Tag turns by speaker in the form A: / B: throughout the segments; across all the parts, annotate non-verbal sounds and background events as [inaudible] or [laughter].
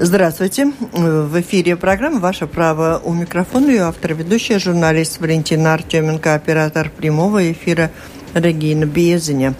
A: Здравствуйте. В эфире программа «Ваше право». У микрофона ее автор, ведущая, журналист Валентина Артеменко, оператор прямого эфира Регина Безеня.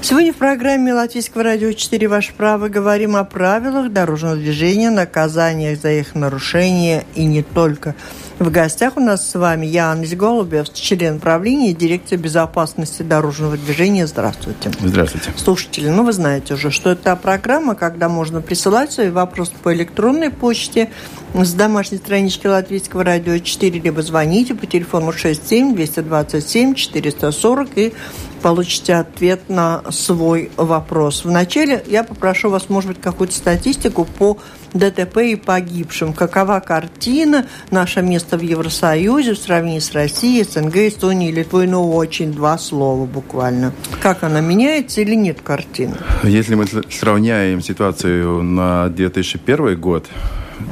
A: Сегодня в программе Латвийского радио 4 «Ваше право» говорим о правилах дорожного движения, наказаниях за их нарушение и не только – в гостях у нас с вами Янис Голубев, член правления дирекции безопасности дорожного движения. Здравствуйте.
B: Здравствуйте.
A: Слушатели, ну вы знаете уже, что это программа, когда можно присылать свои вопросы по электронной почте с домашней странички Латвийского радио 4, либо звоните по телефону 67 227 440 и получите ответ на свой вопрос. Вначале я попрошу вас, может быть, какую-то статистику по ДТП и погибшим. Какова картина, наше место в Евросоюзе в сравнении с Россией, СНГ, Эстонией, Литвой, ну, очень два слова буквально. Как она меняется или нет картины?
B: Если мы сравняем ситуацию на 2001 год,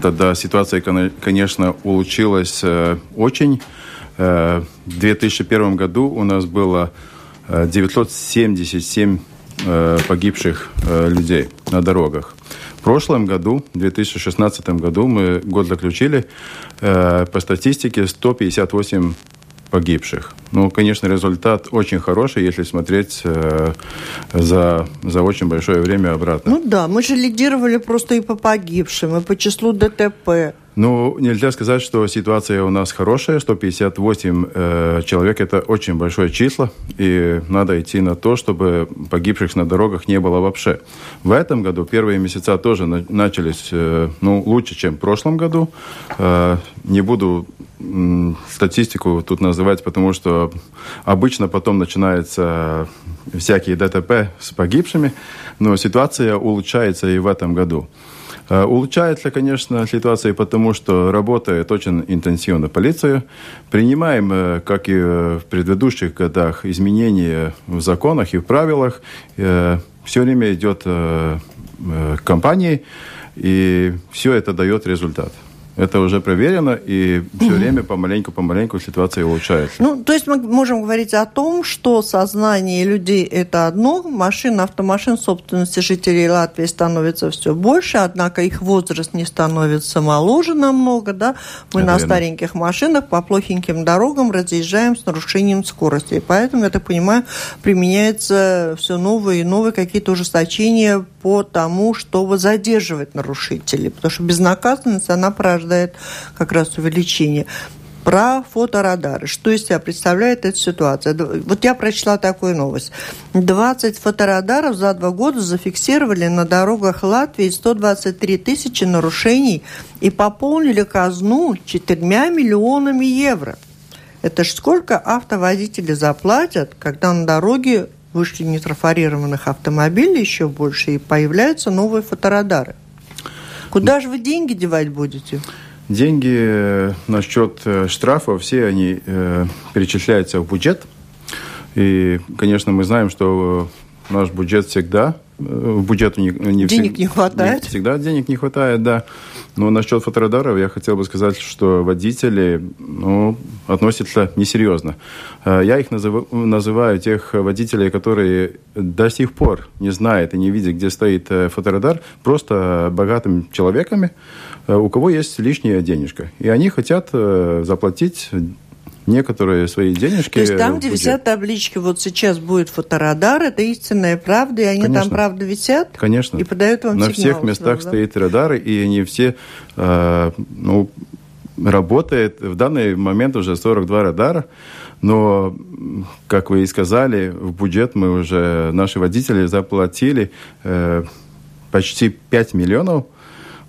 B: тогда ситуация, конечно, улучшилась э, очень. Э, в 2001 году у нас было 977 э, погибших людей на дорогах. Прошлом году, в 2016 году, мы год заключили, э, по статистике 158 погибших. Ну, конечно, результат очень хороший, если смотреть э, за, за очень большое время обратно.
A: Ну да, мы же лидировали просто и по погибшим, и по числу ДТП.
B: Ну, нельзя сказать, что ситуация у нас хорошая. 158 э, человек – это очень большое число, и надо идти на то, чтобы погибших на дорогах не было вообще. В этом году первые месяца тоже на, начались э, ну, лучше, чем в прошлом году. Э, не буду статистику тут называть, потому что обычно потом начинаются всякие ДТП с погибшими, но ситуация улучшается и в этом году. Э, улучшается, конечно, ситуация, потому что работает очень интенсивно полиция. Принимаем, э, как и в предыдущих годах, изменения в законах и в правилах. Э, все время идет кампании, и все это дает результат. Это уже проверено, и все время помаленьку-помаленьку ситуация улучшается.
A: Ну, то есть мы можем говорить о том, что сознание людей – это одно, машин, автомашин собственности жителей Латвии становится все больше, однако их возраст не становится моложе намного, да? Мы это на верно. стареньких машинах по плохеньким дорогам разъезжаем с нарушением скорости, и поэтому, я так понимаю, применяется все новые и новые какие-то ужесточения по тому, чтобы задерживать нарушителей, потому что безнаказанность, она порождает как раз увеличение про фоторадары. Что из себя представляет эта ситуация? Вот я прочла такую новость. 20 фоторадаров за два года зафиксировали на дорогах Латвии 123 тысячи нарушений и пополнили казну 4 миллионами евро. Это ж сколько автоводители заплатят, когда на дороге вышли нетрафарированных автомобилей еще больше, и появляются новые фоторадары. Куда же вы деньги девать будете?
B: Деньги э, насчет э, штрафов, все они э, перечисляются в бюджет. И, конечно, мы знаем, что наш бюджет всегда, в бюджету не,
A: не денег всег, не хватает.
B: Не, всегда денег не хватает, да. Но насчет фоторадаров я хотел бы сказать, что водители ну, относятся несерьезно. Э, я их назыв, называю тех водителей, которые до сих пор не знают и не видят, где стоит э, фоторадар, просто богатыми человеками, э, у кого есть лишняя денежка. И они хотят заплатить некоторые свои денежки. То
A: есть там, где висят таблички, вот сейчас будет фоторадар, это истинная правда, и они Конечно. там правда висят?
B: Конечно.
A: И подают вам
B: На сигнал всех местах сразу, стоит радары, и они все, э, ну, работает. В данный момент уже 42 радара. Но, как вы и сказали, в бюджет мы уже, наши водители заплатили э, почти 5 миллионов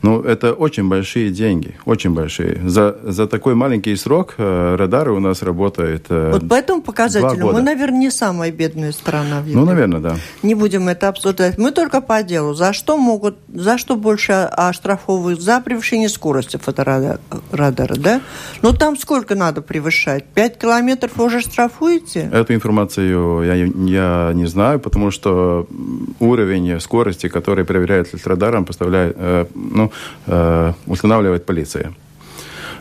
B: ну, это очень большие деньги, очень большие. За, за такой маленький срок э, радары у нас работают э,
A: Вот по этому показателю мы, наверное, не самая бедная страна в
B: Европе. Ну, наверное, да.
A: Не будем это обсуждать. Мы только по делу. За что могут, за что больше оштрафовывают? За превышение скорости фоторадара, да? Ну, там сколько надо превышать? Пять километров уже штрафуете?
B: Эту информацию я, я не знаю, потому что уровень скорости, который проверяется радаром, поставляет, э, ну, Э, устанавливает полиция.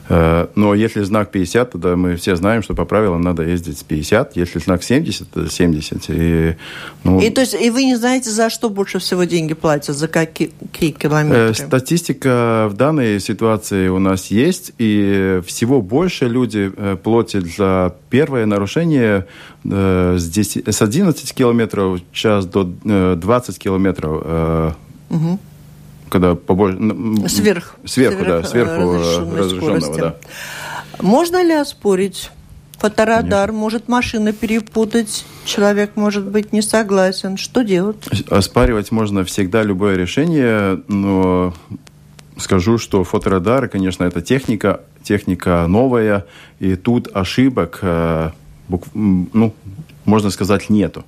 B: Э, но если знак 50, тогда мы все знаем, что по правилам надо ездить с 50. Если знак 70, то 70.
A: И, ну, и, то есть, и вы не знаете, за что больше всего деньги платят, за какие, километры?
B: Э, статистика в данной ситуации у нас есть, и всего больше люди платят за первое нарушение с, 10, с 11 километров в час до 20 километров. Угу когда побольше...
A: Сверх.
B: Сверху, сверх, да, сверху разрешенного, да.
A: Можно ли оспорить фоторадар? Конечно. Может машина перепутать? Человек может быть не согласен. Что делать?
B: Оспаривать можно всегда любое решение, но скажу, что фоторадар, конечно, это техника, техника новая, и тут ошибок, э, ну, можно сказать, нету.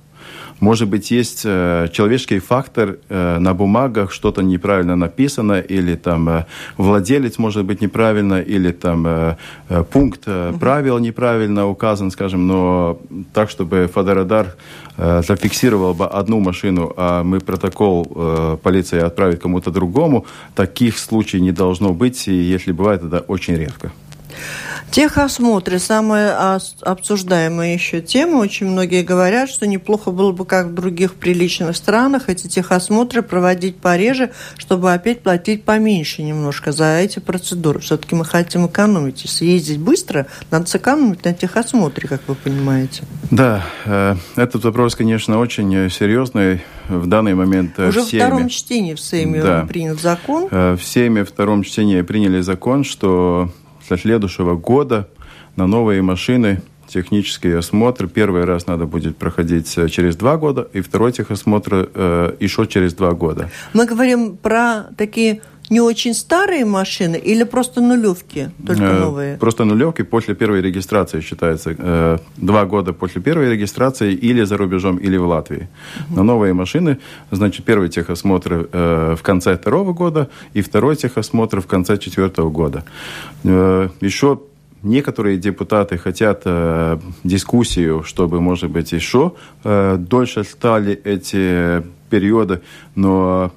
B: Может быть, есть э, человеческий фактор э, на бумагах, что-то неправильно написано, или там э, владелец может быть неправильно, или там э, э пункт э, правил неправильно указан, скажем, но так, чтобы фоторадар э, зафиксировал бы одну машину, а мы протокол э, полиции отправить кому-то другому, таких случаев не должно быть, и если бывает, это очень редко.
A: Техосмотры – самая обсуждаемая еще тема. Очень многие говорят, что неплохо было бы, как в других приличных странах, эти техосмотры проводить пореже, чтобы опять платить поменьше немножко за эти процедуры. Все-таки мы хотим экономить. Если ездить быстро, надо сэкономить на техосмотре, как вы понимаете.
B: Да, э, этот вопрос, конечно, очень серьезный. В данный момент
A: э, Уже в втором чтении в Сейме да. принят закон.
B: Э, в Сейме в втором чтении приняли закон, что со следующего года на новые машины технический осмотр первый раз надо будет проходить э, через два года, и второй техосмотр э, еще через два года.
A: Мы говорим про такие не очень старые машины или просто нулевки, только э, новые?
B: Просто нулевки после первой регистрации считается. Э, два года после первой регистрации или за рубежом, или в Латвии. Угу. На новые машины, значит, первый техосмотр э, в конце второго года и второй техосмотр в конце четвертого года. Еще Некоторые депутаты хотят э, дискуссию, чтобы, может быть, еще э, дольше стали эти периоды, но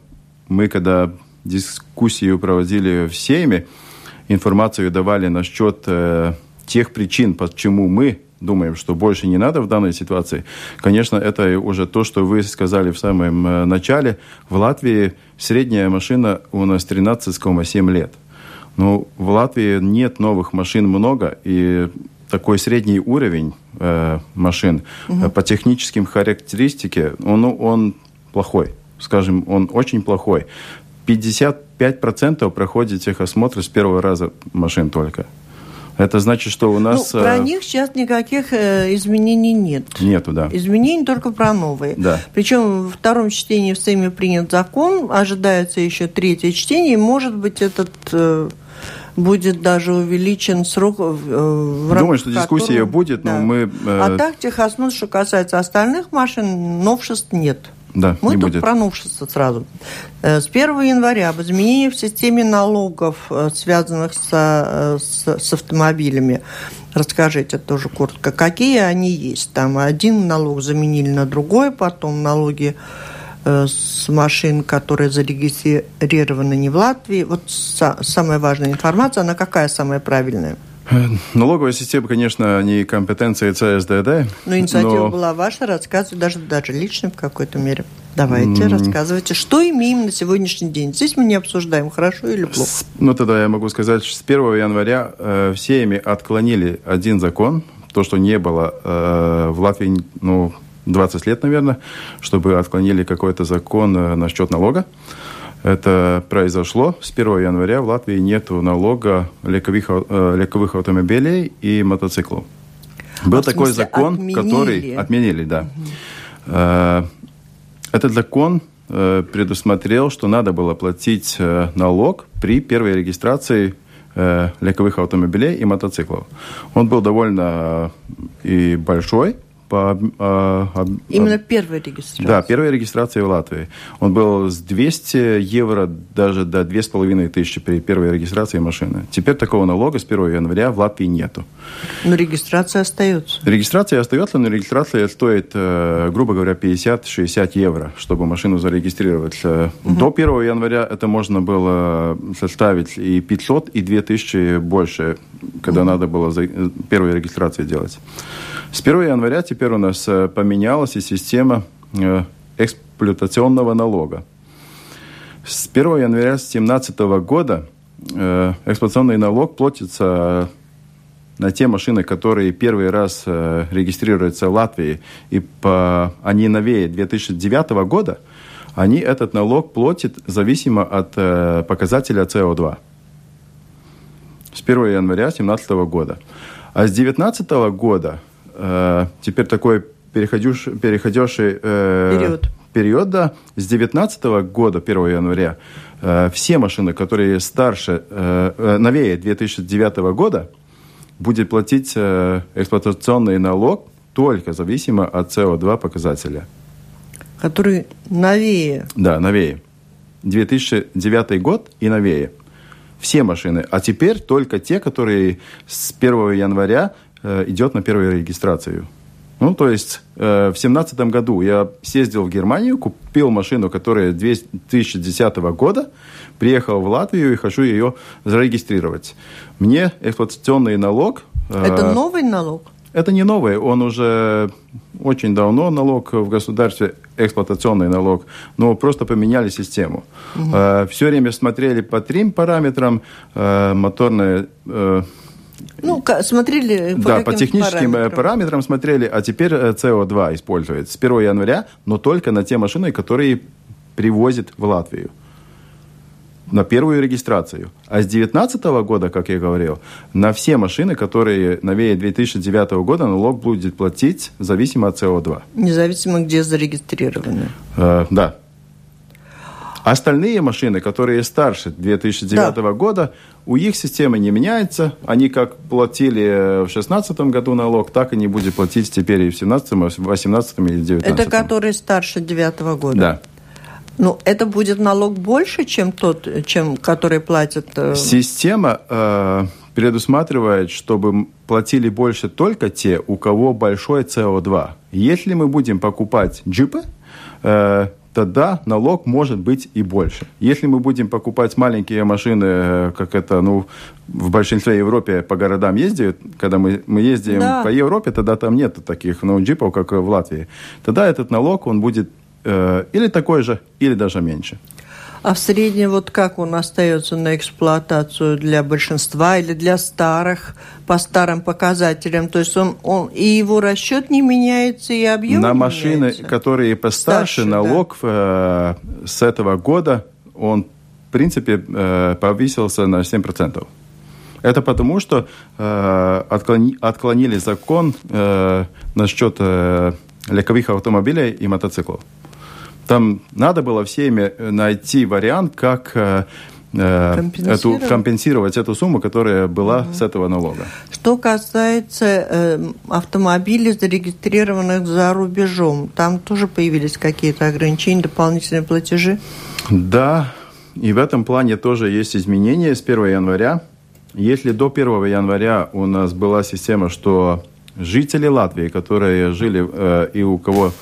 B: мы, когда дискуссию проводили в Сейме, информацию давали насчет э, тех причин, почему мы думаем, что больше не надо в данной ситуации. Конечно, это уже то, что вы сказали в самом э, начале. В Латвии средняя машина у нас 13,7 лет. Но в Латвии нет новых машин много, и такой средний уровень э, машин угу. по техническим характеристике, он, он плохой. Скажем, он очень плохой. 55% проходит техосмотр с первого раза машин только. Это значит, что у нас...
A: Ну, про э, них сейчас никаких э, изменений нет.
B: Нету, да.
A: Изменений только про новые.
B: Да.
A: Причем в втором чтении в Сейме принят закон, ожидается еще третье чтение, и, может быть, этот э, будет даже увеличен срок в
B: Думаю, что дискуссия которого... будет, но да. мы...
A: А так техосмотр, что касается остальных машин, новшеств нет.
B: Да,
A: Мы
B: не
A: тут
B: будет.
A: про новшество сразу. Э, с 1 января об изменении в системе налогов, э, связанных со, э, с, с автомобилями, расскажите тоже коротко, какие они есть. Там один налог заменили на другой, потом налоги с машин, которые зарегистрированы не в Латвии. Вот самая важная информация, она какая самая правильная?
B: Налоговая система, конечно, не компетенция ЦСДД.
A: Но инициатива но... была ваша, рассказывать даже, даже лично в какой-то мере. Давайте, mm. рассказывайте, что имеем на сегодняшний день. Здесь мы не обсуждаем, хорошо или плохо. С,
B: ну, тогда я могу сказать, что с 1 января э, все ими отклонили один закон, то, что не было э, в Латвии, ну, 20 лет, наверное, чтобы отклонили какой-то закон э, насчет налога. Это произошло с 1 января. В Латвии нет налога легковых, э, легковых автомобилей и мотоциклов. Был а такой закон, отменили. который отменили, да. Угу. Этот закон э, предусмотрел, что надо было платить налог при первой регистрации легковых автомобилей и мотоциклов. Он был довольно и большой, по...
A: Э, Именно первая регистрация?
B: Да, первая регистрация в Латвии. Он был с 200 евро даже до 2500 при первой регистрации машины. Теперь такого налога с 1 января в Латвии нету.
A: Но регистрация остается?
B: Регистрация остается, но регистрация стоит, э, грубо говоря, 50-60 евро, чтобы машину зарегистрировать. Угу. До 1 января это можно было составить и 500, и 2000 больше, когда угу. надо было первую регистрацию делать. С 1 января теперь у нас э, поменялась и система э, эксплуатационного налога. С 1 января 2017 года э, эксплуатационный налог платится на те машины, которые первый раз регистрируются в Латвии, и по, они новее 2009 года, они этот налог платят зависимо от показателя CO2 с 1 января 2017 года. А с 2019 года э, теперь такой переходивший, переходивший э, период. период, да, с 2019 года, 1 января, э, все машины, которые старше, э, э новее 2009 года, будет платить э, эксплуатационный налог только зависимо от СО2 показателя.
A: Который новее.
B: Да, новее. 2009 год и новее все машины. А теперь только те, которые с 1 января идет на первую регистрацию. Ну, то есть э, в семнадцатом году я съездил в Германию, купил машину, которая 2010 года, приехал в Латвию и хочу ее зарегистрировать. Мне эксплуатационный налог...
A: Э, Это новый налог?
B: Это не новый, он уже очень давно налог в государстве, эксплуатационный налог, но просто поменяли систему. Угу. Э, все время смотрели по трем параметрам, э, моторные... Э,
A: ну, смотрели
B: по Да, по техническим параметрам. параметрам смотрели, а теперь СО2 используют с 1 января, но только на те машины, которые привозят в Латвию на первую регистрацию. А с 2019 года, как я говорил, на все машины, которые новее 2009 года, налог будет платить зависимо от СО2.
A: Независимо, где зарегистрированы.
B: Э, да. Остальные машины, которые старше 2009 да. года, у их системы не меняется. Они как платили в 2016 году налог, так и не будут платить теперь и в 2017, 2018 или 2019.
A: Это которые старше 2009 года?
B: Да.
A: Ну, это будет налог больше, чем тот, чем который платят.
B: Э, Система э, предусматривает, чтобы платили больше только те, у кого большой СО2. Если мы будем покупать джипы, э, тогда налог может быть и больше. Если мы будем покупать маленькие машины, э, как это, ну, в большинстве Европы по городам ездят, когда мы, мы ездим да. по Европе, тогда там нет таких ну, джипов, как в Латвии. Тогда этот налог, он будет Э, или такой же, или даже меньше.
A: А в среднем вот как он остается на эксплуатацию для большинства или для старых, по старым показателям? То есть он, он и его расчет не меняется, и объем
B: На
A: не
B: машины,
A: меняется?
B: которые постарше, Старше, налог да. э, с этого года, он в принципе э, повысился на 7%. Это потому, что э, отклони, отклонили закон э, насчет э, легковых автомобилей и мотоциклов. Там надо было всеми э, найти вариант, как э, э эту, компенсировать эту сумму, которая была угу. с этого налога.
A: Что касается э, автомобилей, зарегистрированных за рубежом, там тоже появились какие-то ограничения, дополнительные платежи?
B: Да, и в этом плане тоже есть изменения с 1 января. Если до 1 января у нас была система, что жители Латвии, которые жили э, и у кого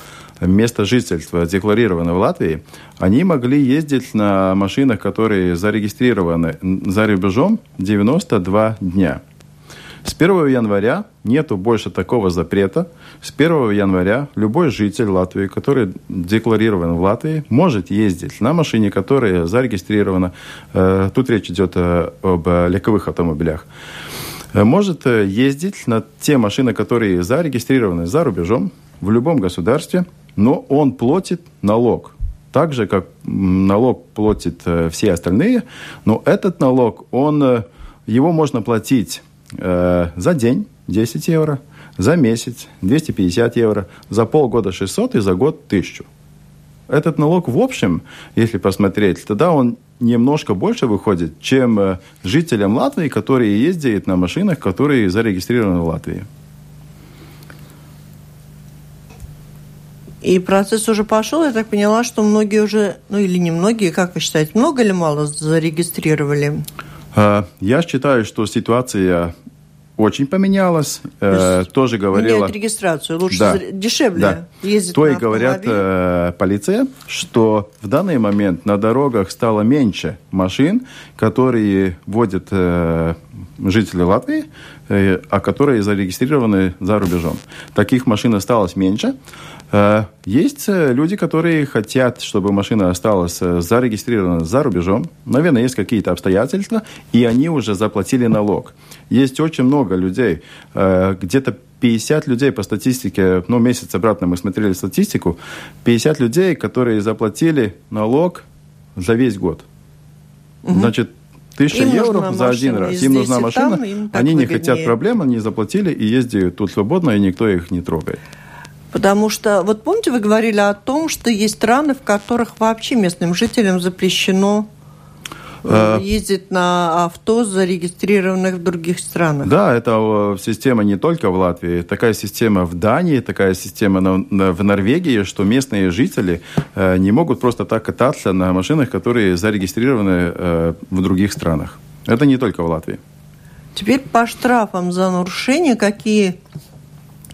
B: место жительства декларировано в Латвии, они могли ездить на машинах, которые зарегистрированы за рубежом 92 дня. С 1 января нету больше такого запрета. С 1 января любой житель Латвии, который декларирован в Латвии, может ездить на машине, которая зарегистрирована. Э, тут речь идет э, об легковых автомобилях э, может ездить на те машины, которые зарегистрированы за рубежом в любом государстве – но он платит налог. Так же, как налог платят э, все остальные, но этот налог, он, э, его можно платить э, за день 10 евро, за месяц 250 евро, за полгода 600 и за год 1000. Этот налог в общем, если посмотреть, тогда он немножко больше выходит, чем жителям Латвии, которые ездят на машинах, которые зарегистрированы в Латвии.
A: И процесс уже пошел, я так поняла, что многие уже, ну или не многие, как вы считаете, много или мало зарегистрировали?
B: А, я считаю, что ситуация очень поменялась. То Тоже говорила...
A: Меняют регистрацию, лучше да. дешевле
B: да. ездить То и говорят э, полиция, что в данный момент на дорогах стало меньше машин, которые водят э, жители Латвии, э, а которые зарегистрированы за рубежом. Таких машин осталось меньше. Э, есть э, люди, которые хотят, чтобы машина осталась э, зарегистрирована за рубежом. Наверное, есть какие-то обстоятельства, и они уже заплатили налог. Есть очень много людей, где-то 50 людей по статистике, ну, месяц обратно мы смотрели статистику, 50 людей, которые заплатили налог за весь год. Угу. Значит, тысяча им евро за один раз. Им нужна машина, там, им они не хотят проблем, они заплатили и ездят тут свободно, и никто их не трогает.
A: Потому что, вот помните, вы говорили о том, что есть страны, в которых вообще местным жителям запрещено э, ездить на авто, зарегистрированных в других странах.
B: Да, это система не только в Латвии. Такая система в Дании, такая система в Норвегии, что местные жители э, не могут просто так кататься на машинах, которые зарегистрированы э, в других странах. Это не только в Латвии.
A: Теперь по штрафам за нарушение какие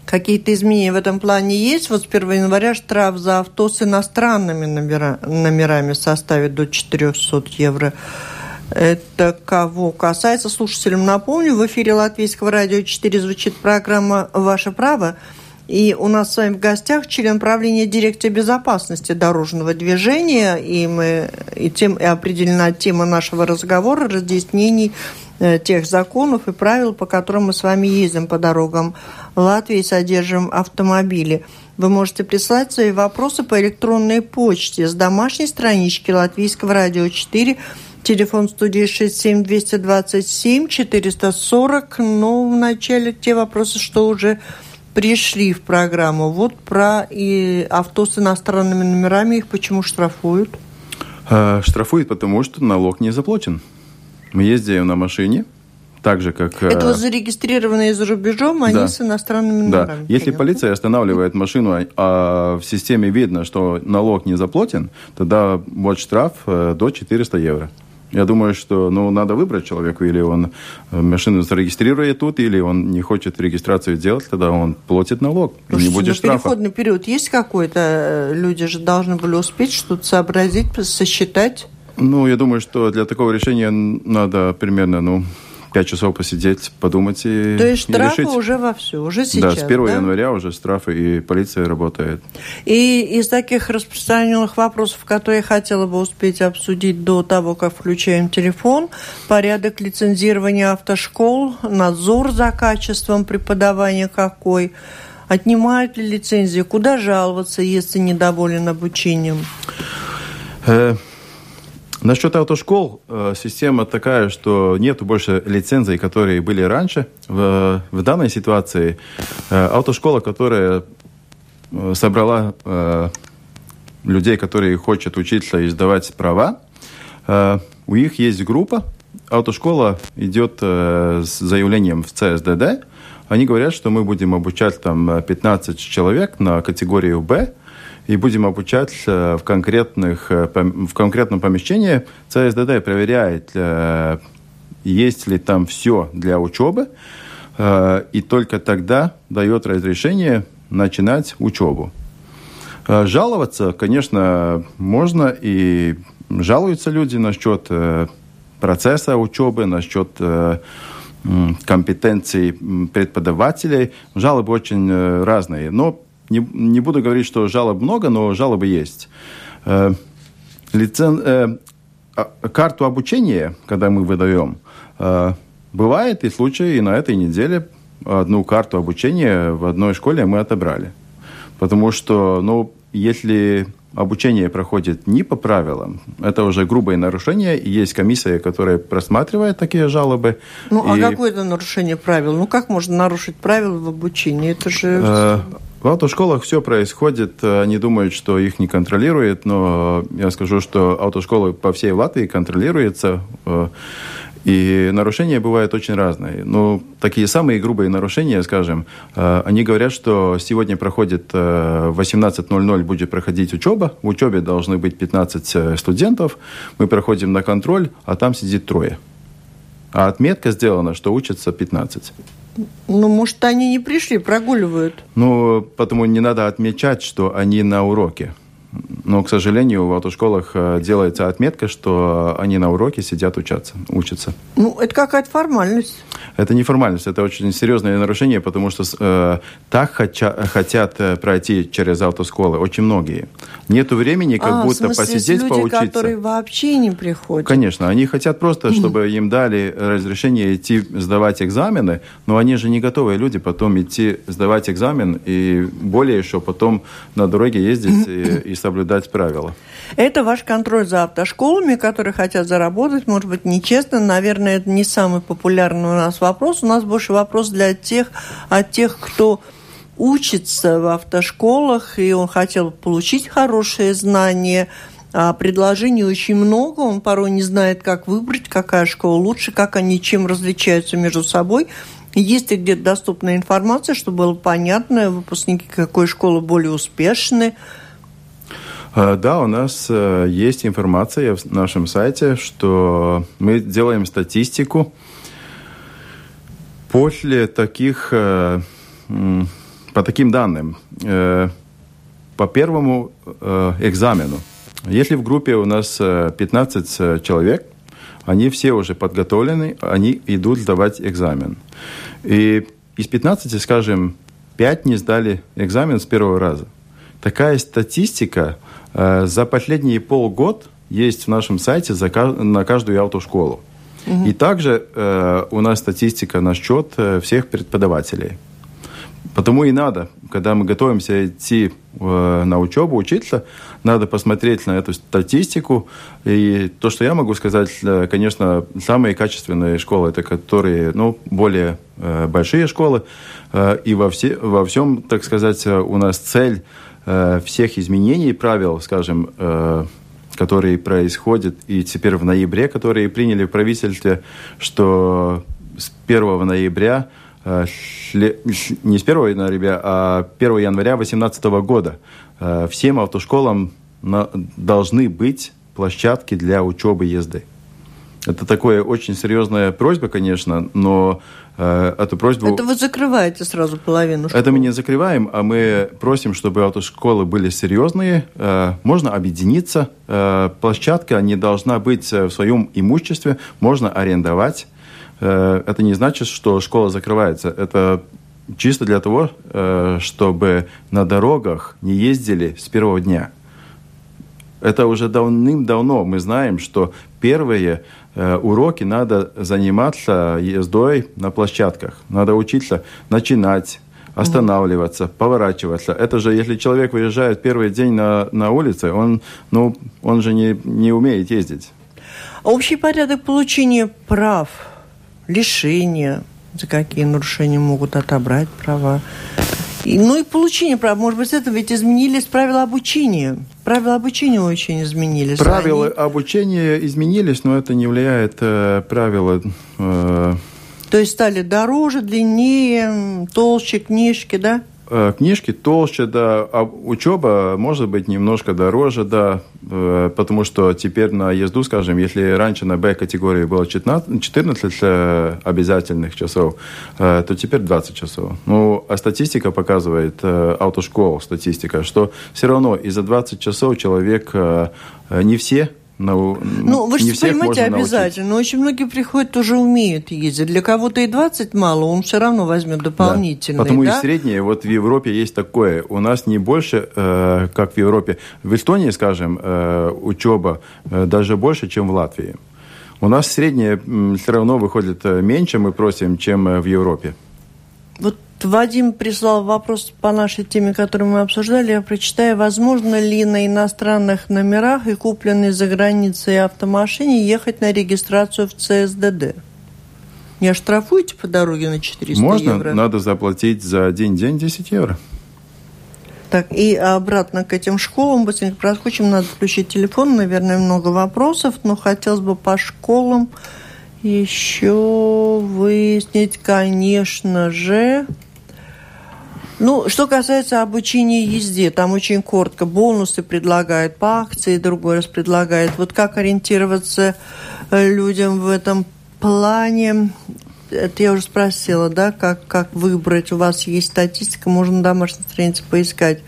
A: Какие-то изменения в этом плане есть? Вот с 1 января штраф за авто с иностранными номера, номерами составит до 400 евро. Это кого касается? Слушателям напомню, в эфире Латвийского радио 4 звучит программа «Ваше право». И у нас с вами в гостях член правления дирекции безопасности дорожного движения. И, мы, и, тем, и определена тема нашего разговора разъяснений тех законов и правил, по которым мы с вами ездим по дорогам Латвии, содержим автомобили. Вы можете прислать свои вопросы по электронной почте с домашней странички Латвийского радио 4 Телефон студии 67227 440. Но вначале те вопросы, что уже пришли в программу. Вот про и авто с иностранными номерами, их почему штрафуют?
B: А, штрафуют, потому что налог не заплатен. Мы ездим на машине, так же, как...
A: Это вот зарегистрированные за рубежом, они да. с иностранными номерами.
B: Да. Если полиция останавливает машину, а, а в системе видно, что налог не заплатен, тогда вот штраф э, до 400 евро. Я думаю, что ну, надо выбрать человеку, или он э, машину зарегистрирует тут, или он не хочет регистрацию делать, тогда он платит налог, Слушайте, не будет штрафа.
A: переходный период есть какой-то? Люди же должны были успеть что-то сообразить, сосчитать.
B: Ну, я думаю, что для такого решения надо примерно, ну, пять часов посидеть, подумать и
A: То есть штрафы
B: решить.
A: уже вовсю, уже сейчас,
B: Да, с 1 да? января уже штрафы, и полиция работает.
A: И из таких распространенных вопросов, которые я хотела бы успеть обсудить до того, как включаем телефон, порядок лицензирования автошкол, надзор за качеством преподавания какой, отнимают ли лицензии, куда жаловаться, если недоволен обучением?
B: Э, Насчет автошкол э, система такая, что нет больше лицензий, которые были раньше. В, в данной ситуации э, автошкола, которая э, собрала людей, которые хотят учиться и сдавать права, у них есть группа. Автошкола идет с заявлением в ЦСДД. Они говорят, что мы будем обучать там 15 человек на категорию «Б», и будем обучать в, конкретных, э, в конкретном помещении. ЦСДД проверяет, э, есть ли там все для учебы, э, и только тогда дает разрешение начинать учебу. Жаловаться, конечно, можно, и жалуются люди насчет процесса учебы, насчет компетенций преподавателей. Жалобы очень разные. Но не, не буду говорить, что жалоб много, но жалобы есть. Э, лицен, э, а, карту обучения, когда мы выдаем, э, бывает и случай, и на этой неделе одну карту обучения в одной школе мы отобрали. Потому что, ну, если обучение проходит не по правилам, это уже грубое нарушение, и есть комиссия, которая просматривает такие жалобы.
A: Ну, а
B: и...
A: а какое это нарушение правил? Ну, как можно нарушить правила в обучении? Это же...
B: Э, в автошколах все происходит, они думают, что их не контролируют, но я скажу, что автошколы по всей Латвии контролируются. И нарушения бывают очень разные. Ну, такие самые грубые нарушения, скажем, э, они говорят, что сегодня проходит э, в 18.00 будет проходить учеба. В учебе должны быть 15 э, студентов. Мы проходим на контроль, а там сидит трое. А отметка сделана, что учатся 15.
A: Ну, может, они не пришли, прогуливают.
B: Ну, потому не надо отмечать, что они на уроке. Но, к сожалению, в автошколах э, делается отметка, что они на уроке сидят учатся, учатся.
A: Ну, это какая-то формальность.
B: Это не формальность, это очень серьезное нарушение, потому что э, так хотя, хотят э, пройти через автошколы очень многие. Нету времени, как
A: а,
B: будто
A: в смысле,
B: посидеть,
A: люди,
B: поучиться.
A: которые вообще не приходят.
B: Конечно, они хотят просто, [clears throat] чтобы им дали разрешение идти сдавать экзамены, но они же не готовые люди потом идти сдавать экзамен и более еще потом на дороге ездить и, и соблюдать правила.
A: Это ваш контроль за автошколами, которые хотят заработать, может быть, нечестно. Наверное, это не самый популярный у нас вопрос. У нас больше вопрос для тех, от тех, кто учится в автошколах, и он хотел получить хорошие знания, а предложений очень много, он порой не знает, как выбрать, какая школа лучше, как они чем различаются между собой. Есть ли где-то доступная информация, чтобы было понятно, выпускники какой школы более успешны,
B: да, у нас э, есть информация в нашем сайте, что мы делаем статистику после таких, э, по таким данным, э, по первому экзамену. Если в группе у нас 15 человек, они все уже подготовлены, они идут сдавать экзамен. И из 15, скажем, 5 не сдали экзамен с первого раза. Такая статистика Э, за последние полгода есть в нашем сайте на каждую автошколу. Угу. И также э, у нас статистика насчет э, всех преподавателей. Потому и надо, когда мы готовимся идти э, на учебу, учиться, надо посмотреть на эту статистику. И то, что я могу сказать, э, конечно, самые качественные школы, это которые, ну, более э, большие школы. Э, и во, все, во всем, так сказать, у нас цель Э, всех изменений правил, скажем, э, которые происходят и теперь в ноябре, которые приняли в правительстве, что с 1 ноября э, не с 1 ноября, а 1 января 2018 года всем автошколам должны быть площадки для учебы езды. Это такое очень серьезная просьба, конечно, но э, эту просьбу...
A: Это вы закрываете сразу половину школы?
B: Это мы не закрываем, а мы просим, чтобы автошколы были серьезные. Э, можно объединиться. Э, площадка не должна быть в своем имуществе. Можно арендовать. Э, это не значит, что школа закрывается. Это чисто для того, э, чтобы на дорогах не ездили с первого дня. Это уже давным-давно мы знаем, что первые Э, уроки надо заниматься ездой на площадках. Надо учиться начинать, останавливаться, поворачиваться. Это же, если человек выезжает первый день на, на улице, он, ну, он же не, не умеет ездить.
A: Общий порядок получения прав, лишения, за какие нарушения могут отобрать права, и, ну и получение прав. Может быть, это ведь изменились правила обучения. Правила обучения очень изменились.
B: Правила Они... обучения изменились, но это не влияет э, правила... Э...
A: То есть стали дороже, длиннее, толще книжки, да?
B: Э, книжки толще, да, а учеба может быть немножко дороже, да, э, потому что теперь на езду, скажем, если раньше на Б-категории было 14 э, обязательных часов, то теперь 20 часов. Ну, а статистика показывает, автошкол статистика, что все равно из-за 20 часов человек, не все
A: ну, ну, вы же понимаете обязательно. Но очень многие приходят, уже умеют ездить. Для кого-то и 20 мало, он все равно возьмет дополнительные.
B: Да. Потому
A: да?
B: и среднее, вот в Европе есть такое. У нас не больше, э, как в Европе. В Эстонии, скажем, э, учеба э, даже больше, чем в Латвии. У нас среднее все равно выходит э, меньше, мы просим, чем э, в Европе.
A: Вот Вадим прислал вопрос по нашей теме, которую мы обсуждали. Я прочитаю. Возможно ли на иностранных номерах и купленной за границей автомашине ехать на регистрацию в ЦСДД? Не оштрафуете по дороге на 400
B: Можно,
A: евро?
B: Можно, надо заплатить за один день 10 евро.
A: Так, и обратно к этим школам быстренько проскочим. Надо включить телефон. Наверное, много вопросов, но хотелось бы по школам еще выяснить, конечно же, ну, что касается обучения езде, там очень коротко. Бонусы предлагают по акции, другой раз предлагает. Вот как ориентироваться э, людям в этом плане? Это я уже спросила, да, как, как выбрать. У вас есть статистика, можно на домашней странице поискать.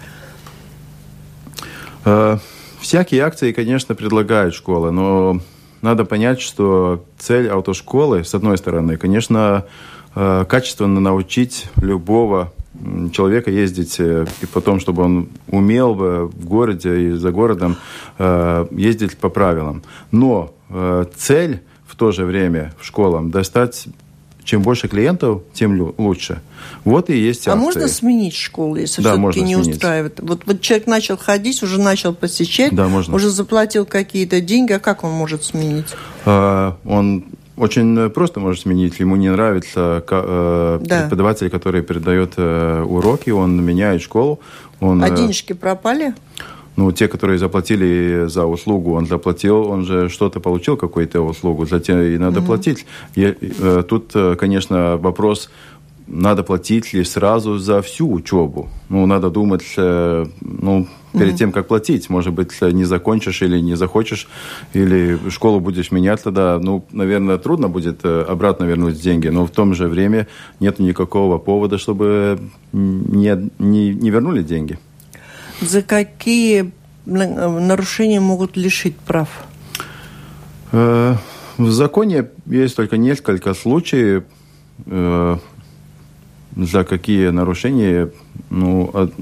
B: Э, всякие акции, конечно, предлагают школы, но надо понять, что цель автошколы, с одной стороны, конечно, э, качественно научить любого человека ездить, э, и потом, чтобы он умел в городе и за городом э, ездить по правилам. Но э, цель в то же время в школам достать чем больше клиентов, тем лучше. Вот и есть
A: акции. А можно сменить школу, если
B: да,
A: все-таки не сменить. устраивает? Вот, вот человек начал ходить, уже начал посещать,
B: да, можно.
A: уже заплатил какие-то деньги, а как он может сменить?
B: А, он очень просто может сменить. Ему не нравится э, да. преподаватель, который передает э, уроки, он меняет школу. Он,
A: а э, денежки пропали?
B: Ну, те, которые заплатили за услугу, он заплатил, он же что-то получил, какую-то услугу, затем и надо mm-hmm. платить. И, э, тут, э, конечно, вопрос надо платить ли сразу за всю учебу. Ну, надо думать, э, ну, перед тем, как платить. Может быть, не закончишь или не захочешь, или школу будешь менять тогда. Ну, наверное, трудно будет э, обратно вернуть деньги, но в том же время нет никакого повода, чтобы не, не, не вернули деньги.
A: За какие нарушения могут лишить прав?
B: Э, в законе есть только несколько случаев за какие нарушения ну, от,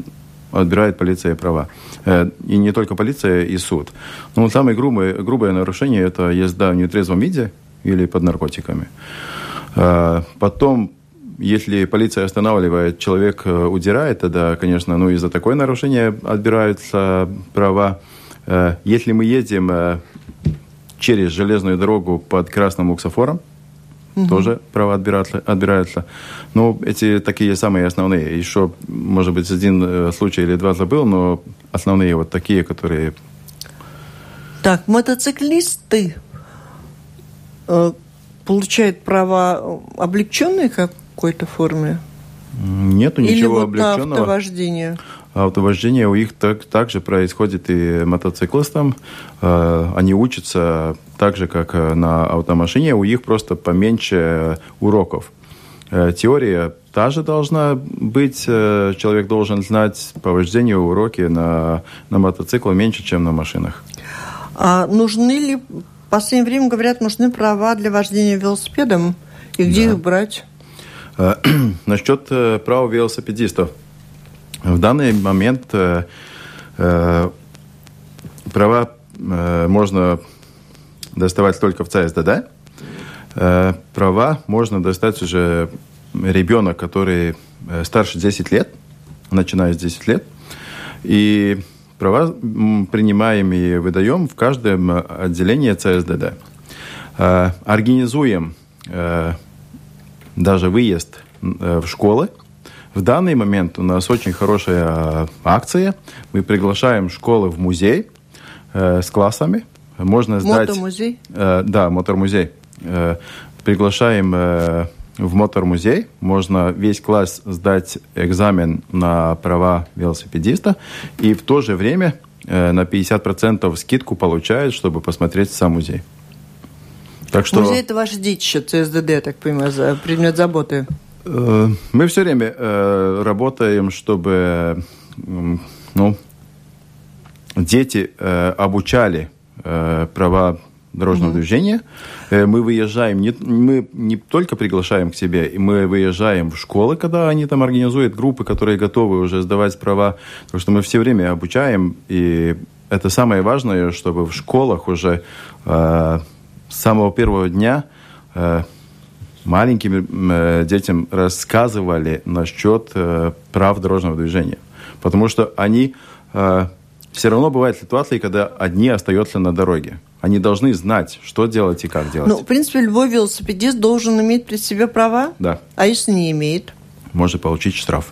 B: отбирает полиция права. Э, и не только полиция, и суд. Но самое грубое, грубое нарушение – это езда в нетрезвом виде или под наркотиками. Э, потом если полиция останавливает, человек э, удирает, тогда, конечно, ну, из-за такое нарушение отбираются права. Если мы едем через железную дорогу под красным уксофором, угу. тоже права отбираются, отбираются. Но эти такие самые основные. Еще, может быть, один э, случай или два забыл, но основные вот такие, которые...
A: Так, мотоциклисты э, получают права облегченные какой-то форме?
B: Нету ничего Или вот облегченного.
A: автовождение?
B: Автовождение у них так, также происходит и мотоциклистам. Э, они учатся так же, как э, на автомашине, у них просто поменьше уроков. Э, теория та же должна быть. Человек должен знать по вождению уроки на, на мотоцикле меньше, чем на машинах.
A: А нужны ли, в последнее время говорят, нужны права для вождения велосипедом? И где да. их брать? [clears throat]
B: Насчет прав велосипедистов – в данный момент э, э, права э, можно доставать только в ЦСДД. Э, права можно достать уже ребенок, который э, старше 10 лет, начиная с 10 лет. И права принимаем и выдаем в каждом отделении ЦСДД. Э, организуем э, даже выезд э, в школы – в данный момент у нас очень хорошая а, акция. Мы приглашаем школы в музей э, с классами. Можно сдать...
A: Мотомузей?
B: Э, да, мотор-музей. Э, приглашаем э, в мотор-музей. Можно весь класс сдать экзамен на права велосипедиста. И в то же время э, на 50% скидку получают, чтобы посмотреть сам музей.
A: Так что... Музей – это ваше детище, ЦСДД, так понимаю, предмет заботы.
B: Э, мы все время э, работаем, чтобы ну, дети э, обучали права дорожного mm-hmm. движения. Мы выезжаем, не, мы не только приглашаем к себе, мы выезжаем в школы, когда они там организуют группы, которые готовы уже сдавать права. Так что мы все время обучаем, и это самое важное, чтобы в школах уже э, с самого первого дня э, маленьким э, детям рассказывали насчет э, прав дорожного движения. Потому что они... Э, все равно бывают ситуации, когда одни остаются на дороге. Они должны знать, что делать и как делать.
A: Ну, в принципе, любой велосипедист должен иметь при себе права.
B: Да.
A: А если не имеет?
B: Может получить штраф.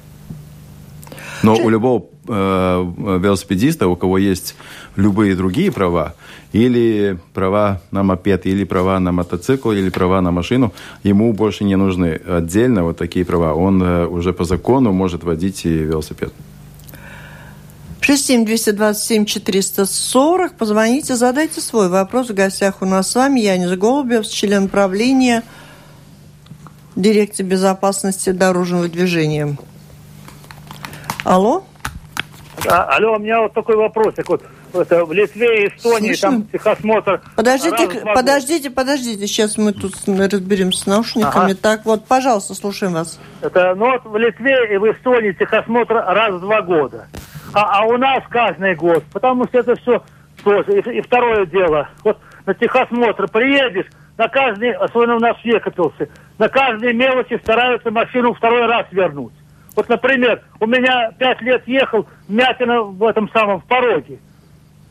B: Но у любого э, велосипедиста, у кого есть любые другие права, или права на мопед, или права на мотоцикл, или права на машину, ему больше не нужны отдельно вот такие права. Он э, уже по закону может водить и велосипед.
A: 67-227-440. Позвоните, задайте свой вопрос. В гостях у нас с вами Янис Голубев, член правления Дирекции безопасности дорожного движения. Алло?
C: А, алло, у меня вот такой вопросик. Вот это в Литве и Эстонии Слышно? там техосмотр.
A: Подождите, подождите, подождите, сейчас мы тут разберемся с наушниками. Ага. Так, вот, пожалуйста, слушаем вас.
C: Это, ну вот в Литве и в Эстонии техосмотр раз в два года. А, а у нас каждый год, потому что это все тоже. И, и второе дело, вот на техосмотр приедешь, на каждый, особенно у нас в Екатеринбурге, на каждой мелочи стараются машину второй раз вернуть. Вот, например, у меня пять лет ехал мятина в этом самом, в пороге.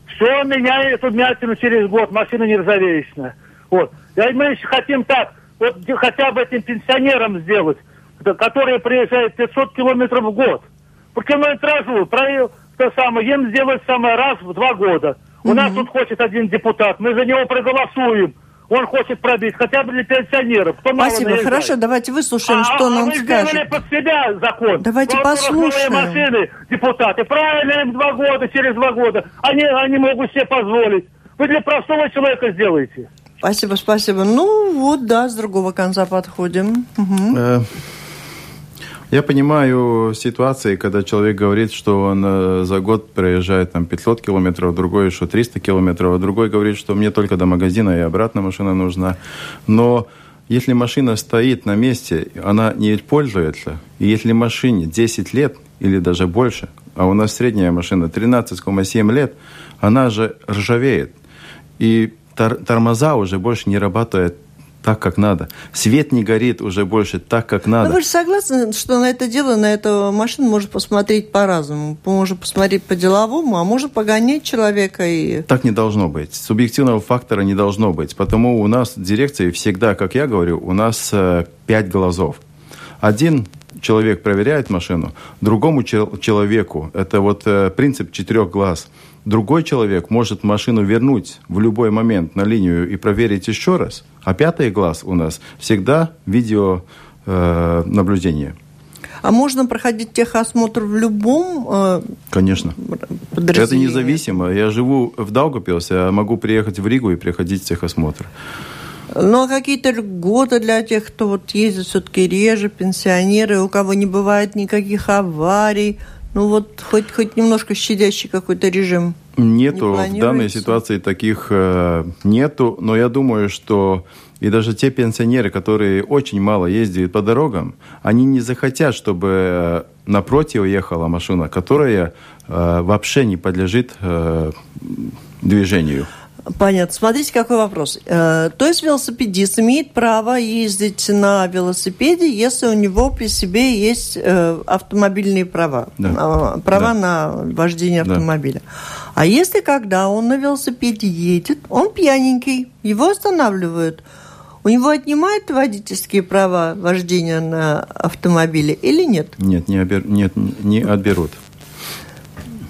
C: Все меняю эту мятину через год, машина нержавеечная. Вот. И мы еще хотим так, вот хотя бы этим пенсионерам сделать, которые приезжают 500 километров в год. По километражу, про, то самое, им сделать самое раз в два года. У угу. нас тут хочет один депутат, мы за него проголосуем он хочет пробить, хотя бы для пенсионеров. Кто
A: Спасибо, хорошо, давайте выслушаем, а, что а нам
C: вы
A: скажет.
C: под себя закон.
A: Давайте Про послушаем.
C: машины, депутаты, правильно им два года, через два года. Они, они могут себе позволить. Вы для простого человека сделаете.
A: Спасибо, спасибо. Ну вот, да, с другого конца подходим. Угу.
B: Я понимаю ситуации, когда человек говорит, что он э, за год проезжает там 500 километров, другой, что 300 километров, а другой говорит, что мне только до магазина и обратно машина нужна. Но если машина стоит на месте, она не используется, и если машине 10 лет или даже больше, а у нас средняя машина 13,7 лет, она же ржавеет. И тормоза уже больше не работают так, как надо. Свет не горит уже больше так, как надо.
A: Но вы же согласны, что на это дело, на эту машину можно посмотреть по-разному. Можно посмотреть по-деловому, а можно погонять человека и...
B: Так не должно быть. Субъективного фактора не должно быть. Потому у нас в дирекции всегда, как я говорю, у нас э, пять глазов. Один человек проверяет машину, другому человеку, это вот э, принцип четырех глаз – Другой человек может машину вернуть в любой момент на линию и проверить еще раз. А пятый глаз у нас всегда видео э.
A: А можно проходить техосмотр в любом
B: э, Конечно. Это независимо. Я живу в Даугапилсе, а могу приехать в Ригу и приходить техосмотр.
A: Ну, а какие-то льготы для тех, кто вот ездит все-таки реже, пенсионеры, у кого не бывает никаких аварий, ну вот хоть, хоть немножко щадящий какой-то режим.
B: Нету не в данной ситуации таких э, нету, но я думаю, что и даже те пенсионеры, которые очень мало ездят по дорогам, они не захотят, чтобы э, напротив ехала машина, которая э, вообще не подлежит э, движению.
A: Понятно. Смотрите, какой вопрос. Э, то есть велосипедист имеет право ездить на велосипеде, если у него при себе есть э, автомобильные права, да. права да. на вождение автомобиля. Да. А если когда он на велосипеде едет, он пьяненький, его останавливают, у него отнимают водительские права вождения на автомобиле или нет?
B: Нет, не, обер... нет, не отберут.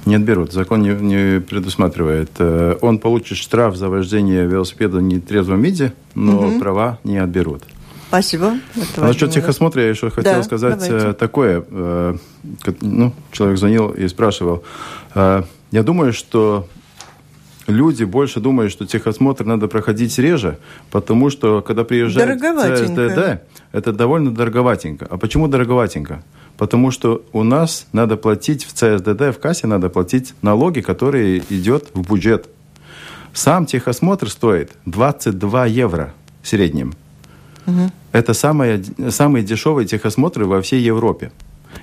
B: Не отберут. Закон не, не предусматривает. Э, он получит штраф за вождение велосипеда в нетрезвом виде, но угу. права не отберут.
A: Спасибо.
B: А насчет техосмотра я еще хотел да, сказать давайте. такое. Э, ну, человек звонил и спрашивал. Э, я думаю, что люди больше думают, что техосмотр надо проходить реже, потому что когда приезжает ЦСДД, это довольно дороговатенько. А почему дороговатенько? Потому что у нас надо платить в ЦСДД, в кассе надо платить налоги, которые идет в бюджет. Сам техосмотр стоит 22 евро в среднем. Угу. Это самые, самые дешевые техосмотры во всей Европе.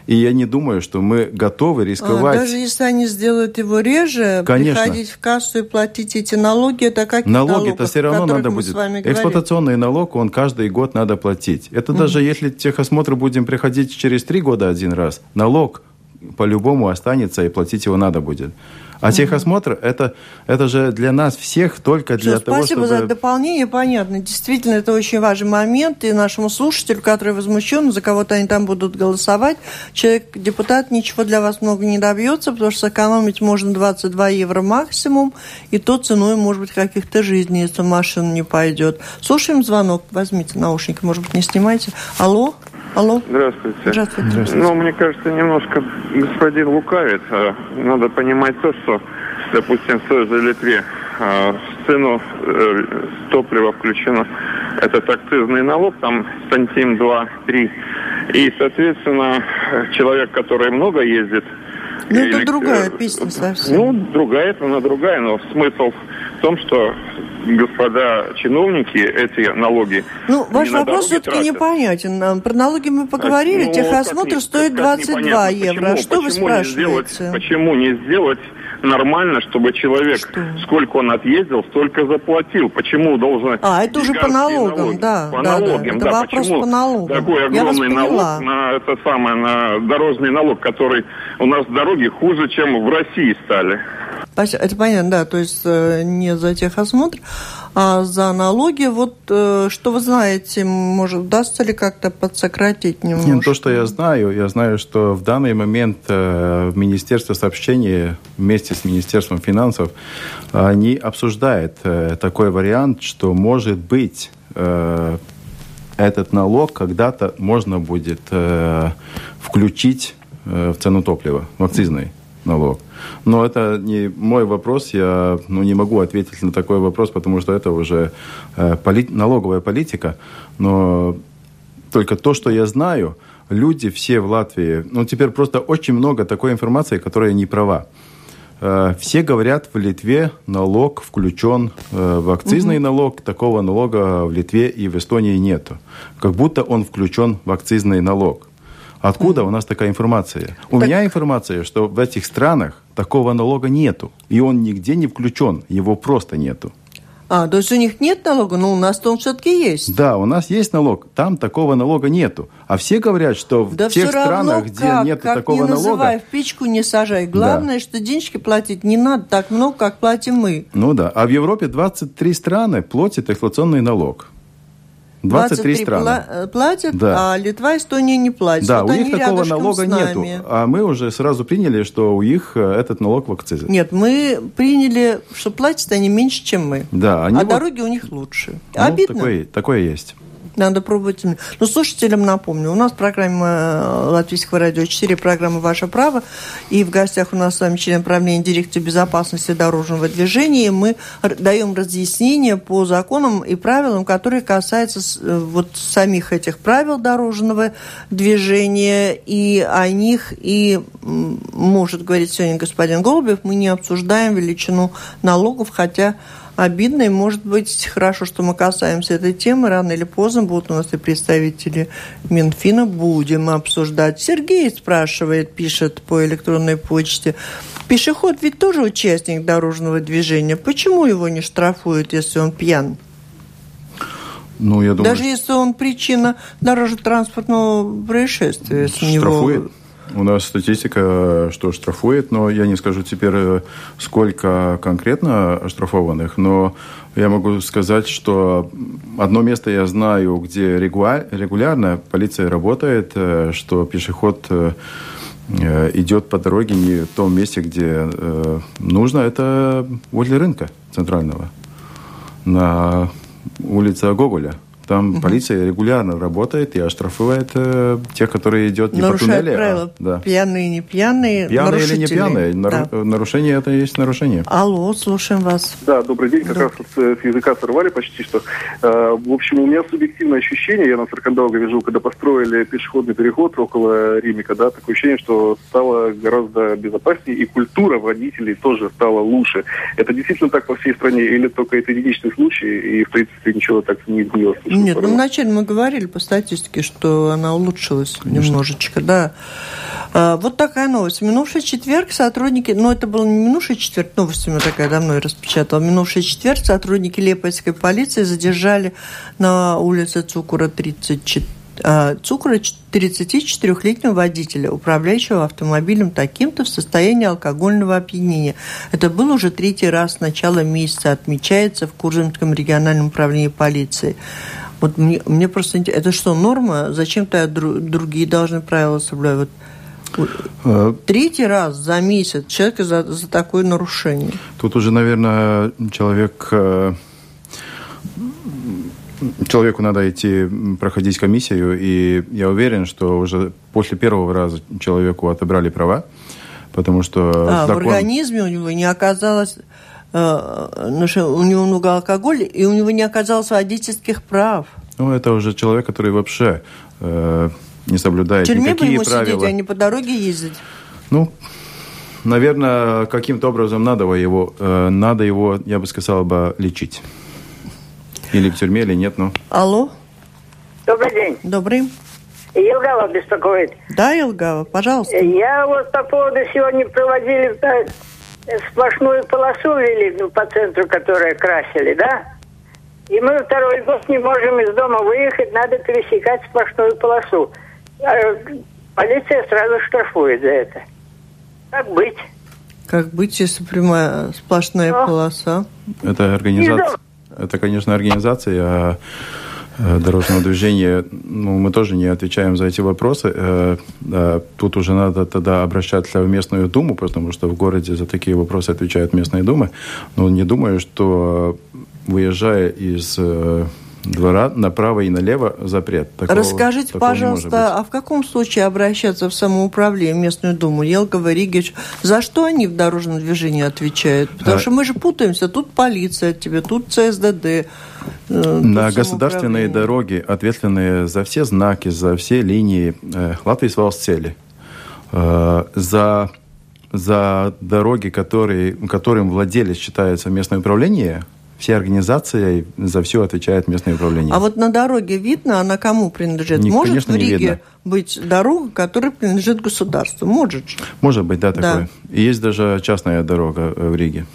B: И я не думаю, что мы готовы рисковать. А,
A: даже если они сделают его реже, Конечно. приходить в кассу и платить эти налоги, это как
B: налоги это все равно надо будет. Эксплуатационный налог, он каждый год надо платить. Это угу. даже если техосмотр будем приходить через три года один раз, налог по-любому останется и платить его надо будет. А техосмотр это, это же для нас всех только для
A: Все,
B: того,
A: спасибо
B: чтобы...
A: за дополнение, понятно. Действительно, это очень важный момент. И нашему слушателю, который возмущен, за кого-то они там будут голосовать, человек, депутат, ничего для вас много не добьется, потому что сэкономить можно 22 евро максимум, и то ценой, может быть, каких-то жизней, если машина не пойдет. Слушаем звонок. Возьмите наушники, может быть, не снимайте. Алло? Алло?
D: Здравствуйте.
A: Здравствуйте.
B: Здравствуйте.
D: Ну, мне кажется, немножко господин лукавит. А, Надо понимать то, что, допустим, в той же Литве а, в цену э, топлива включено этот акцизный налог, там сантим 2-3. И, соответственно, человек, который много ездит...
A: Ну, это
D: или-
A: другая
D: э,
A: песня совсем.
D: Ну, другая, это она другая, но смысл в том, что господа чиновники эти налоги
A: Ну, ваш вопрос все-таки непонятен. Нам Про налоги мы поговорили,
D: Ну,
A: техосмотр
D: как
A: стоит
D: как
A: 22
D: непонятно,
A: евро.
D: почему-
A: а что вы
D: почему сделать-
A: спрашиваете?
D: почему не сделать нормально, чтобы человек,
A: Что?
D: сколько он отъездил, столько заплатил? Почему должен...
A: А, это уже по налогам,
D: налоги?
A: да,
D: По
A: да, да.
D: налогам,
A: Это
D: да.
A: вопрос
D: Почему
A: по налогам.
D: такой огромный налог на это самое, на дорожный налог, который у нас дороги хуже, чем в России стали?
A: Это понятно, да, то есть э, не за техосмотр, а за налоги. Вот э, что вы знаете, может, удастся ли как-то подсократить немножко?
B: Нет, то, что я знаю, я знаю, что в данный момент э, в Министерство сообщения вместе с Министерством финансов они обсуждают такой вариант, что может быть этот налог когда-то можно будет включить в цену топлива, в акцизный налог. Но это не мой вопрос, я ну, не могу ответить на такой вопрос, потому что это уже э, поли- налоговая политика. Но только то, что я знаю, люди все в Латвии, ну теперь просто очень много такой информации, которая не права. Э, Все говорят, в Литве налог включен э, в акцизный налог. Такого налога в Литве и в Эстонии нету. Как будто он включен в акцизный налог. Откуда у нас такая информация? У меня информация, что в этих странах такого налога нету. И он нигде не включен. Его просто нету.
A: А, то есть у них нет налога, но у нас-то он все-таки есть.
B: Да, у нас есть налог, там такого налога нету. А все говорят, что в
A: Да
B: тех странах, где
A: как,
B: нет
A: как
B: такого
A: не называй,
B: налога.
A: в печку не сажай. Главное, что денежки платить не надо так много, как платим мы.
B: Ну да, а в Европе 23 страны платят эксплуатационный налог. 23 страны.
A: пла- э, платят,
B: Да.
A: а Литва, Эстония не платят.
B: Да,
A: Вот
B: у них такого налога нету. А мы уже сразу приняли, что у них э, этот налог в акцизе.
A: Нет, мы приняли, что платят они меньше, чем мы.
B: Да, они
A: а
B: вот-
A: дороги у них лучше.
B: Ну,
A: Обидно.
B: Такое, такое есть.
A: Надо пробовать. Ну, слушателям напомню, у нас программа э, Латвийского радио 4, программа «Ваше право». И в гостях у нас с вами член правления дирекции безопасности дорожного движения. Мы даем разъяснения по законам и правилам, которые касаются э, вот самих этих правил дорожного движения. И о них и может говорить сегодня господин Голубев. Мы не обсуждаем величину налогов, хотя обидно, и, может быть, хорошо, что мы касаемся этой темы. Рано или поздно будут у нас и представители Минфина. Будем обсуждать. Сергей спрашивает, пишет по электронной почте. Пешеход ведь тоже участник дорожного движения. Почему его не штрафуют, если он пьян?
B: Ну, я думаю,
A: Даже если он причина дорожно-транспортного происшествия. Если у него-.
B: У нас статистика, что штрафует, но я не скажу теперь, э, сколько конкретно оштрафованных, но я могу сказать, что одно место я знаю, где регулярно полиция работает, э, что пешеход э, идет по дороге не в том месте, где нужно, это возле рынка центрального, на улице Гоголя. Там полиция регулярно работает и оштрафует э, тех, которые идут не по
A: нарушают
B: туннелю. а-
A: правила.
B: да.
A: Пьяные, не пьяные,
B: Пьяные или не
A: нарушители.
B: пьяные, нару-
A: Да.
B: нарушение это и есть нарушение.
A: Алло, слушаем вас.
E: Да, добрый день. Как
A: Да.
E: раз с, с языка сорвали почти что. Э, в общем, у меня субъективное ощущение, я на Саркандауга вижу, когда построили пешеходный переход около Римика, да, такое ощущение, что стало гораздо безопаснее, и культура водителей тоже стала лучше. Это действительно так по всей стране, или только это единичный случай, и в принципе ничего так не изменилось?
A: Нет, ну вначале мы говорили по статистике, что она улучшилась немножечко, да. А, вот такая новость. В минувший четверг сотрудники, ну это был не минувший четверг, новость у меня такая давно я распечатала, в минувший четверг сотрудники Лепойской полиции задержали на улице Цукура 34 а, цукра 34-летнего водителя, управляющего автомобилем таким-то в состоянии алкогольного опьянения. Это был уже третий раз с начала месяца, отмечается в Курзамском региональном управлении полиции. Вот мне, мне просто интересно, это что, норма? Зачем тогда другие должны правила соблюдать? Вот э, Третий раз за месяц человек за, за такое нарушение.
B: Тут уже, наверное, человек э, человеку надо идти проходить комиссию, и я уверен, что уже после первого раза человеку отобрали права, потому что...
A: А, закон... в организме у него не оказалось у него много алкоголя, и у него не оказалось водительских прав.
B: Ну, это уже человек, который вообще э, не соблюдает в тюрьме никакие бы ему правила.
A: сидеть, а не по дороге ездить?
B: Ну, наверное, каким-то образом надо его, э, надо его, я бы сказал, бы, лечить. Или в тюрьме, или нет, ну.
A: Алло.
F: Добрый день.
A: Добрый.
F: Елгава беспокоит.
A: Да, Елгава, пожалуйста.
F: Я вот по поводу сегодня проводили да, сплошную полосу вели ну, по центру, которая красили, да? И мы второй год не можем из дома выехать, надо пересекать сплошную полосу. А полиция сразу штрафует за это. Как быть?
A: Как быть, если прямая сплошная О. полоса?
B: Это организация. Это, конечно, организация э, дорожного движения, ну, мы тоже не отвечаем за эти вопросы. Э, тут уже надо тогда обращаться в местную думу, потому что в городе за такие вопросы отвечают местные думы. Но не думаю, что выезжая из э, двора направо и налево запрет.
A: Такого, Расскажите, такого пожалуйста, а в каком случае обращаться в самоуправление, в местную думу? Елгова, Ригич, за что они в дорожном движении отвечают? Потому а... что мы же путаемся. Тут полиция тебе, тут ЦСДД. Э,
B: На государственные дороги, ответственные за все знаки, за все линии э, Латвии цели. Э, за, за дороги, которые, которым владелец считается местное управление – все организации за все отвечает местное управление.
A: А вот на дороге видно, она кому принадлежит? Не, Может конечно, в Риге видно. быть дорога, которая принадлежит государству? Может
B: Может быть, да, такое. Да. И есть даже частная дорога э, в Риге.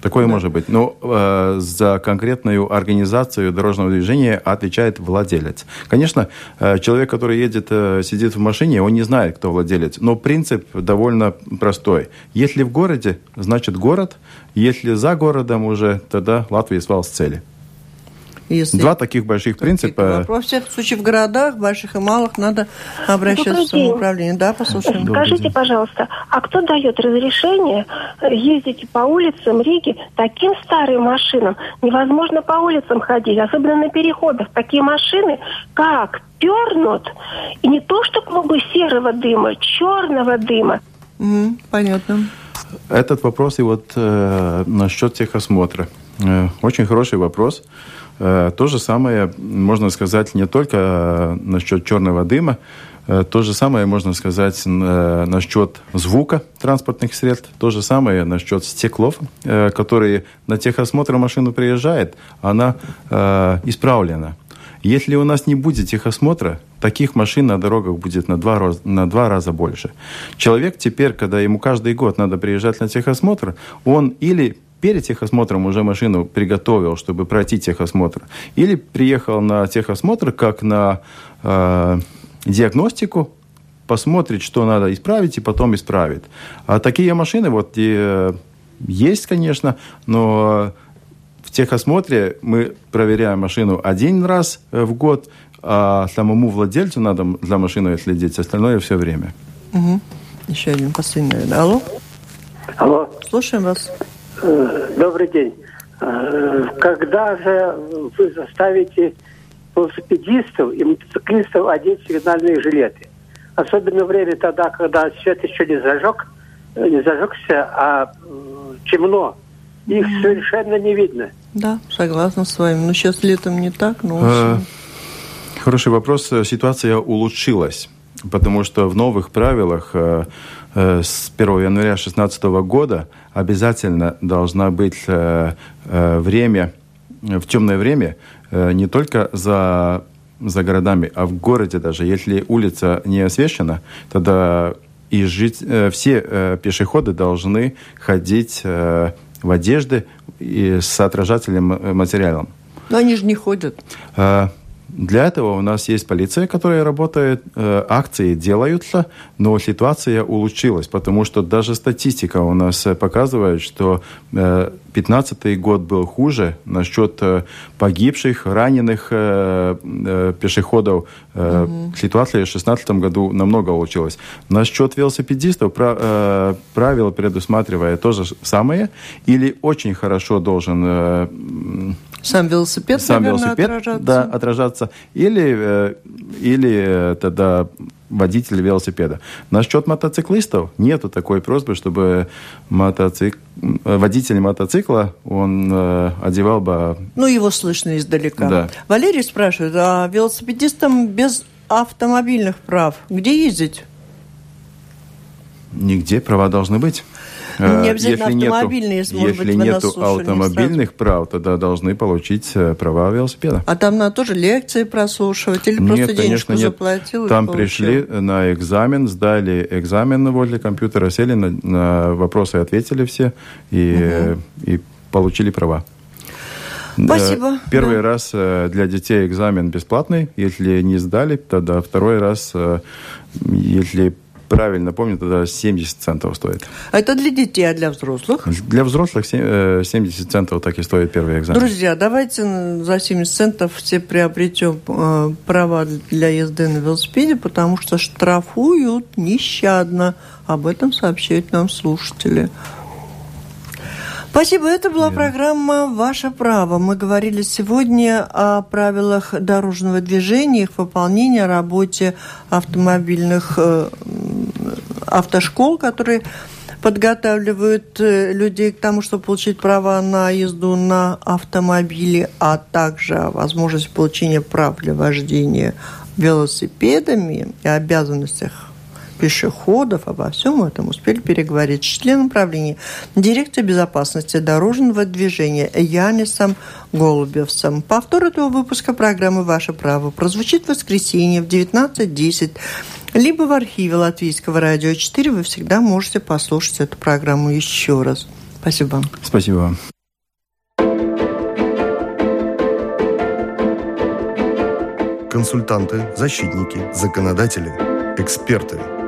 B: Такое да. может быть. Но э, за конкретную организацию дорожного движения отвечает владелец. Конечно, э, человек, который едет, э, сидит в машине, он не знает, кто владелец. Но принцип довольно простой. Если в городе, значит город. Если за городом уже, тогда Латвия свал с цели. Если Два таких больших принципа.
A: Во всех случаях в городах, больших и малых, надо обращаться в самоуправление. Да, послушаем.
G: Скажите, пожалуйста, а кто дает разрешение ездить по улицам Риги таким старым машинам? Невозможно по улицам ходить, особенно на переходах. Такие машины, как пернут, и не то что клубы серого дыма, черного дыма.
A: Mm, понятно.
B: Этот вопрос и вот э, насчет техосмотра. Э, очень хороший вопрос. Э, то же самое можно сказать не только э, насчет черного дыма, э, то же самое можно сказать насчет звука транспортных средств, то же самое насчет стеклов, которые на техосмотр машину приезжает, она исправлена. Если у нас не будет техосмотра, таких машин на дорогах будет на два, на два раза больше. Человек теперь, когда ему каждый год надо приезжать на техосмотр, он или перед техосмотром уже машину приготовил, чтобы пройти техосмотр, или приехал на техосмотр как на э, диагностику, посмотрит, что надо исправить, и потом исправит. А такие машины вот э, есть, конечно, но в техосмотре мы проверяем машину один раз э, в год, а самому владельцу надо для машины следить, остальное все время.
A: Угу. Еще один последний. Алло?
F: Алло.
A: Слушаем вас.
F: Э, добрый день. Э, когда же вы заставите велосипедистов и мотоциклистов одеть сигнальные жилеты? Особенно время тогда, когда свет еще не зажег, э, не зажегся, а темно. Их mm. совершенно не видно.
A: Да, согласна с вами. Но сейчас летом не так, но осенью.
B: Хороший вопрос. Ситуация улучшилась, потому что в новых правилах Э, с 1 января 2016 года обязательно должна быть э, э, время, в темное время не только за, за городами, а в городе даже. Если улица не освещена, тогда и жить, все пешеходы должны ходить в одежде и с отражательным материалом.
A: Но они же не ходят.
B: Для этого у нас есть полиция, которая работает, э, акции делаются, но ситуация улучшилась, потому что даже статистика у нас э, показывает, что 2015 год был хуже насчет погибших, раненых пешеходов. Угу. Ситуация в 2016 году намного улучшилась. Насчет велосипедистов правила предусматривая то же самое, или очень хорошо должен
A: сам велосипед,
B: сам
A: наверное,
B: велосипед
A: отражаться.
B: Да, отражаться. Или, э, или э, тогда водитель велосипеда. Насчет мотоциклистов нету такой просьбы, чтобы мотоцик... водитель мотоцикла, он э, одевал бы...
A: Ну, его слышно издалека.
B: Да.
A: Валерий спрашивает, а велосипедистам без автомобильных прав где ездить?
B: Нигде права должны быть.
A: Не э, обязательно если автомобильные,
B: если, может если быть, нету автомобильных прав, тогда должны получить э, права велосипеда.
A: А там надо тоже лекции прослушивать или
B: нет,
A: просто денежку
B: конечно, нет.
A: заплатил?
B: Там пришли на экзамен, сдали экзамен возле компьютера, сели на, на вопросы, ответили все и, угу. и получили права.
A: Спасибо.
B: Первый
A: да.
B: раз э, для детей экзамен бесплатный. Если не сдали, тогда второй раз, если правильно помню, тогда 70 центов стоит.
A: А это для детей, а для взрослых?
B: Для взрослых 70 э, центов так и стоит первый экзамен.
A: Друзья, давайте за 70 центов все приобретем э, права для езды на велосипеде, потому что штрафуют нещадно. Об этом сообщают нам слушатели. Спасибо. Это была программа «Ваше право». Мы говорили сегодня о правилах дорожного движения, их выполнении, о работе автомобильных э, автошкол, которые подготавливают э, людей к тому, чтобы получить права на езду на автомобиле, а также о возможности получения прав для вождения велосипедами и обязанностях пешеходов, обо всем этом успели переговорить с членом правления дирекции безопасности дорожного движения Янисом Голубевцем. Повтор этого выпуска программы «Ваше право» прозвучит в воскресенье в 19.10 либо в архиве Латвийского радио 4 вы всегда можете послушать эту программу еще раз. Спасибо вам.
B: Спасибо вам.
H: Консультанты, защитники, законодатели, эксперты –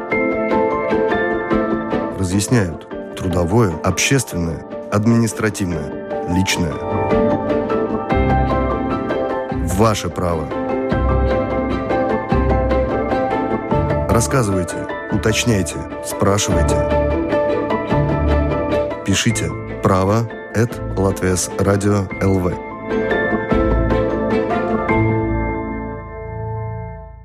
H: разъясняют трудовое, общественное, административное, личное. Ваше право. Рассказывайте, уточняйте, спрашивайте. Пишите право at Латвес Радио ЛВ.